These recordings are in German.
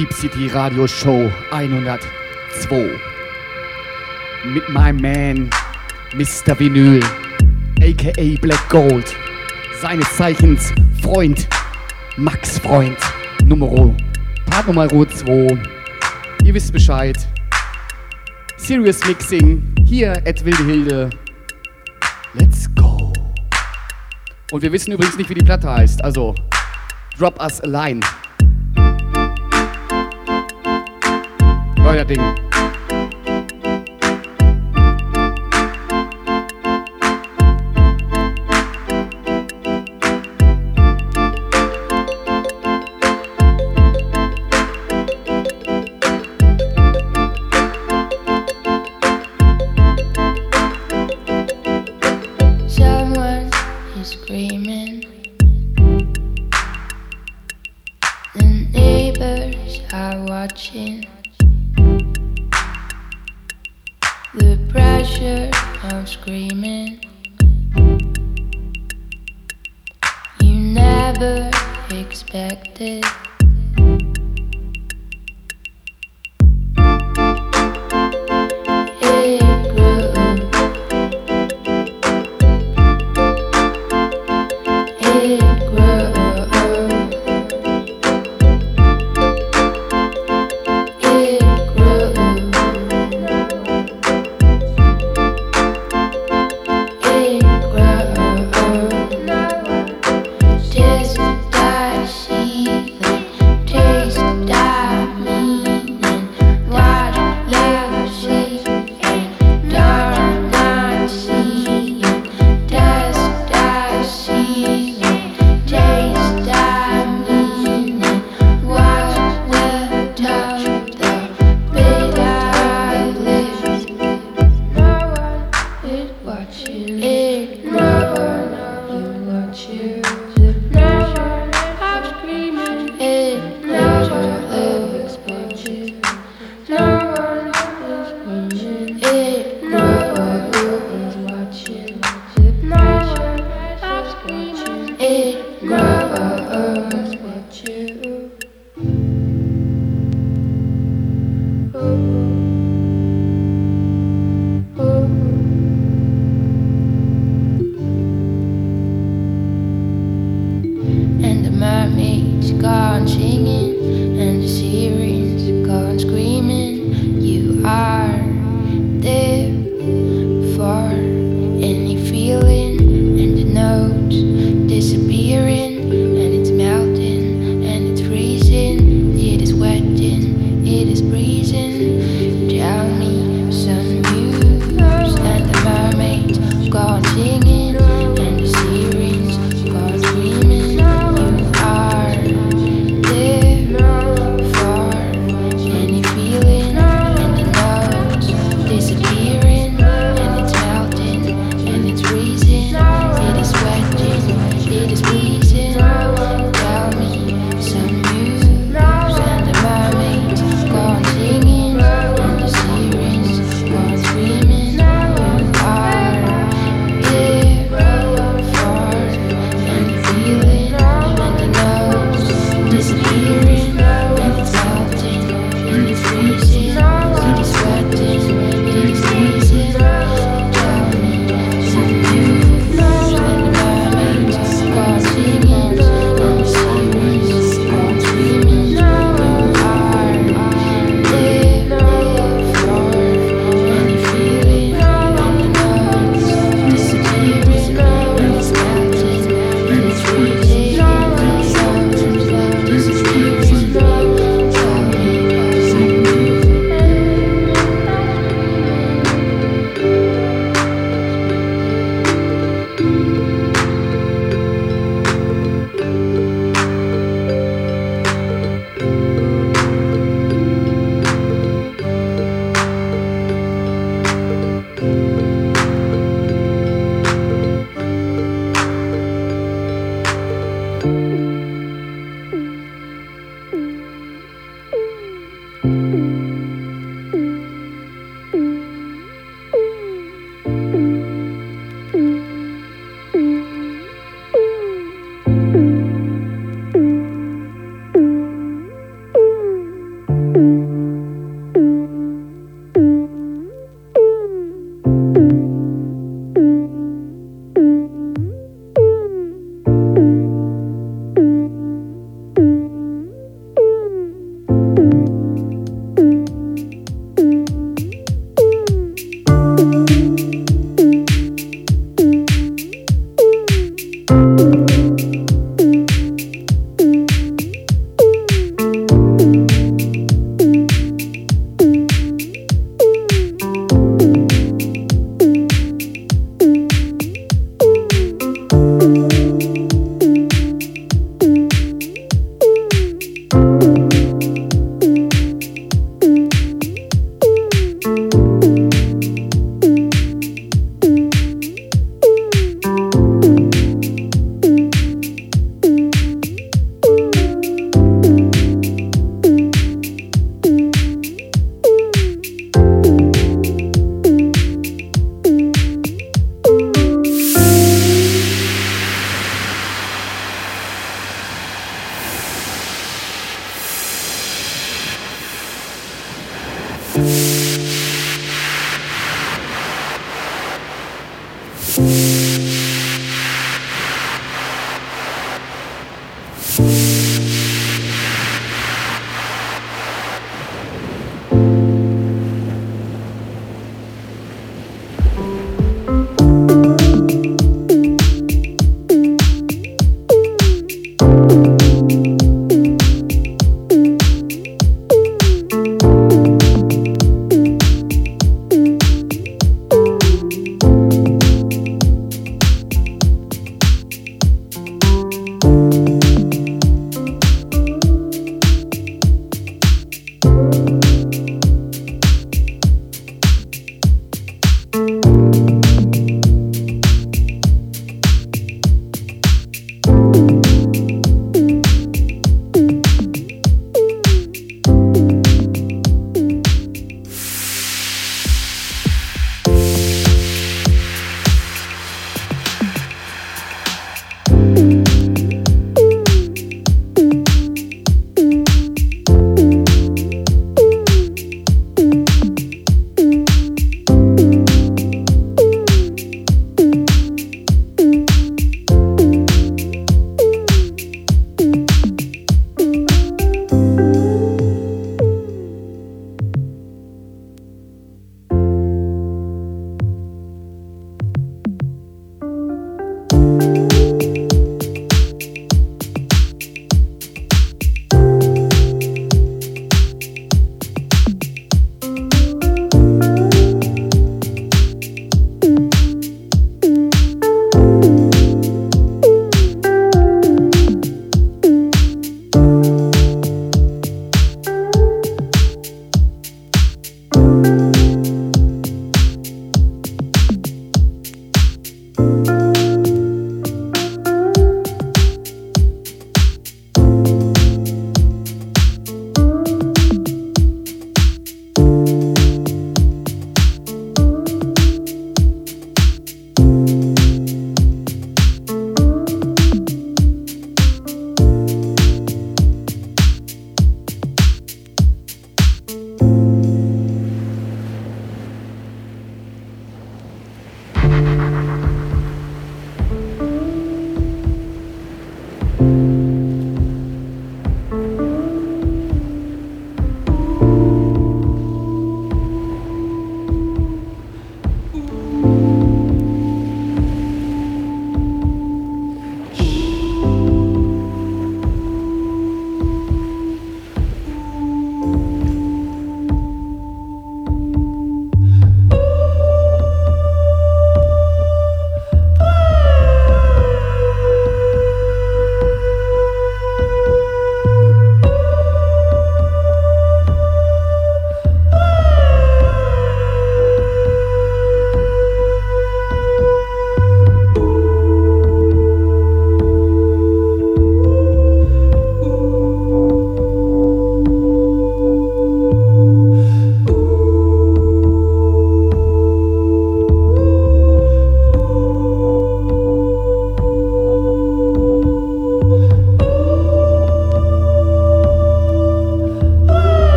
Deep City Radio Show 102. Mit meinem Man, Mr. Vinyl, aka Black Gold. Seines Zeichens Freund, Max Freund, Numero, Part Nummer 2. Ihr wisst Bescheid. Serious Mixing, hier at Wilde Hilde. Let's go. Und wir wissen übrigens nicht, wie die Platte heißt, also Drop Us a Line. Euer.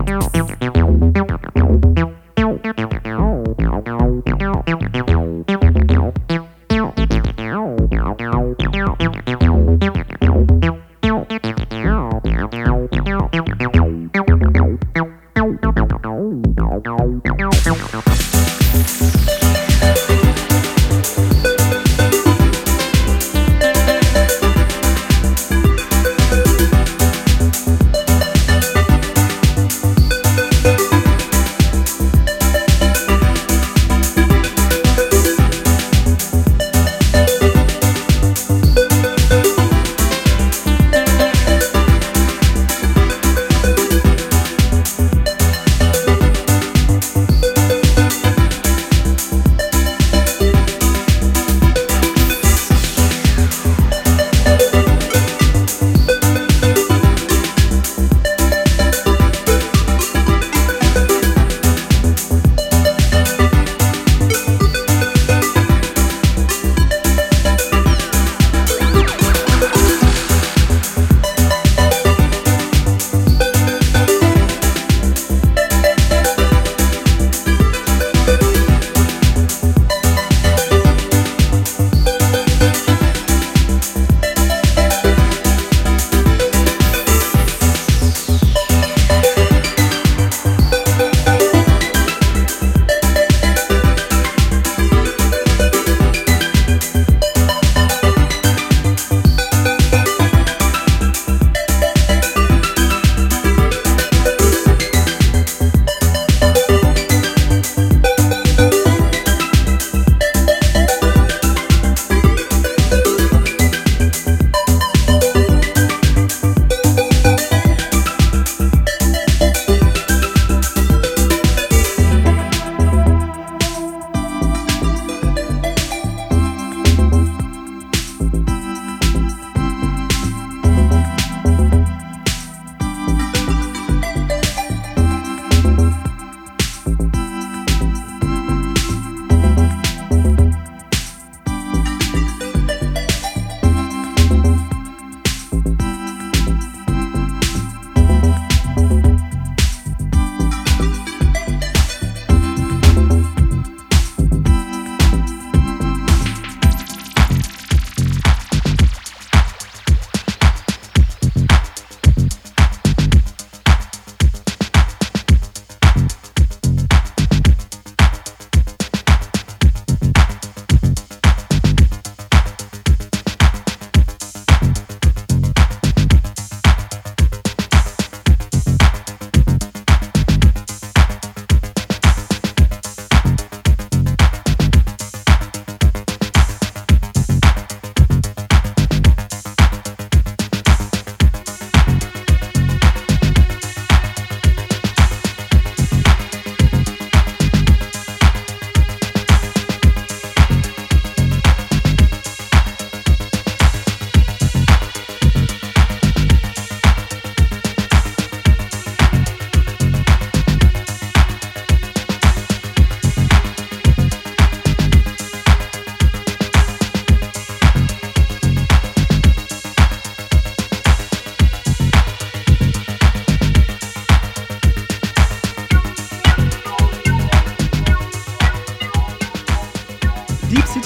out.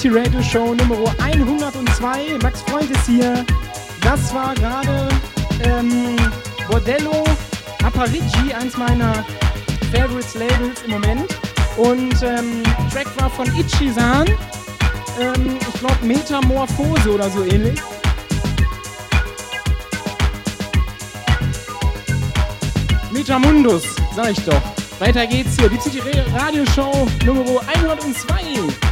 City Radio Show Nummer 102. Max Freund ist hier. Das war gerade ähm, Bordello Aparici, eins meiner Favorites Labels im Moment. Und ähm, Track war von Ichisan. Ähm, ich glaube Metamorphose oder so ähnlich. Metamundus, sag ich doch. Weiter geht's hier. Die City Radio Show Nummer 102.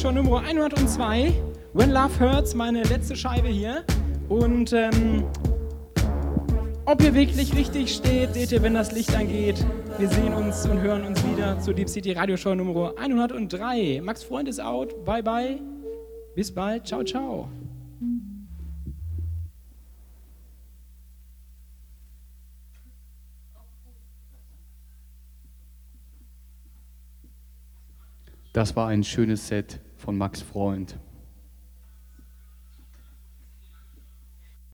Radioshow Nummer 102. When Love Hurts, meine letzte Scheibe hier. Und ähm, ob ihr wirklich richtig steht, seht ihr, wenn das Licht angeht. Wir sehen uns und hören uns wieder zur Deep City Radioshow Nummer 103. Max Freund ist out. Bye bye. Bis bald. Ciao, ciao. Das war ein schönes Set von Max Freund.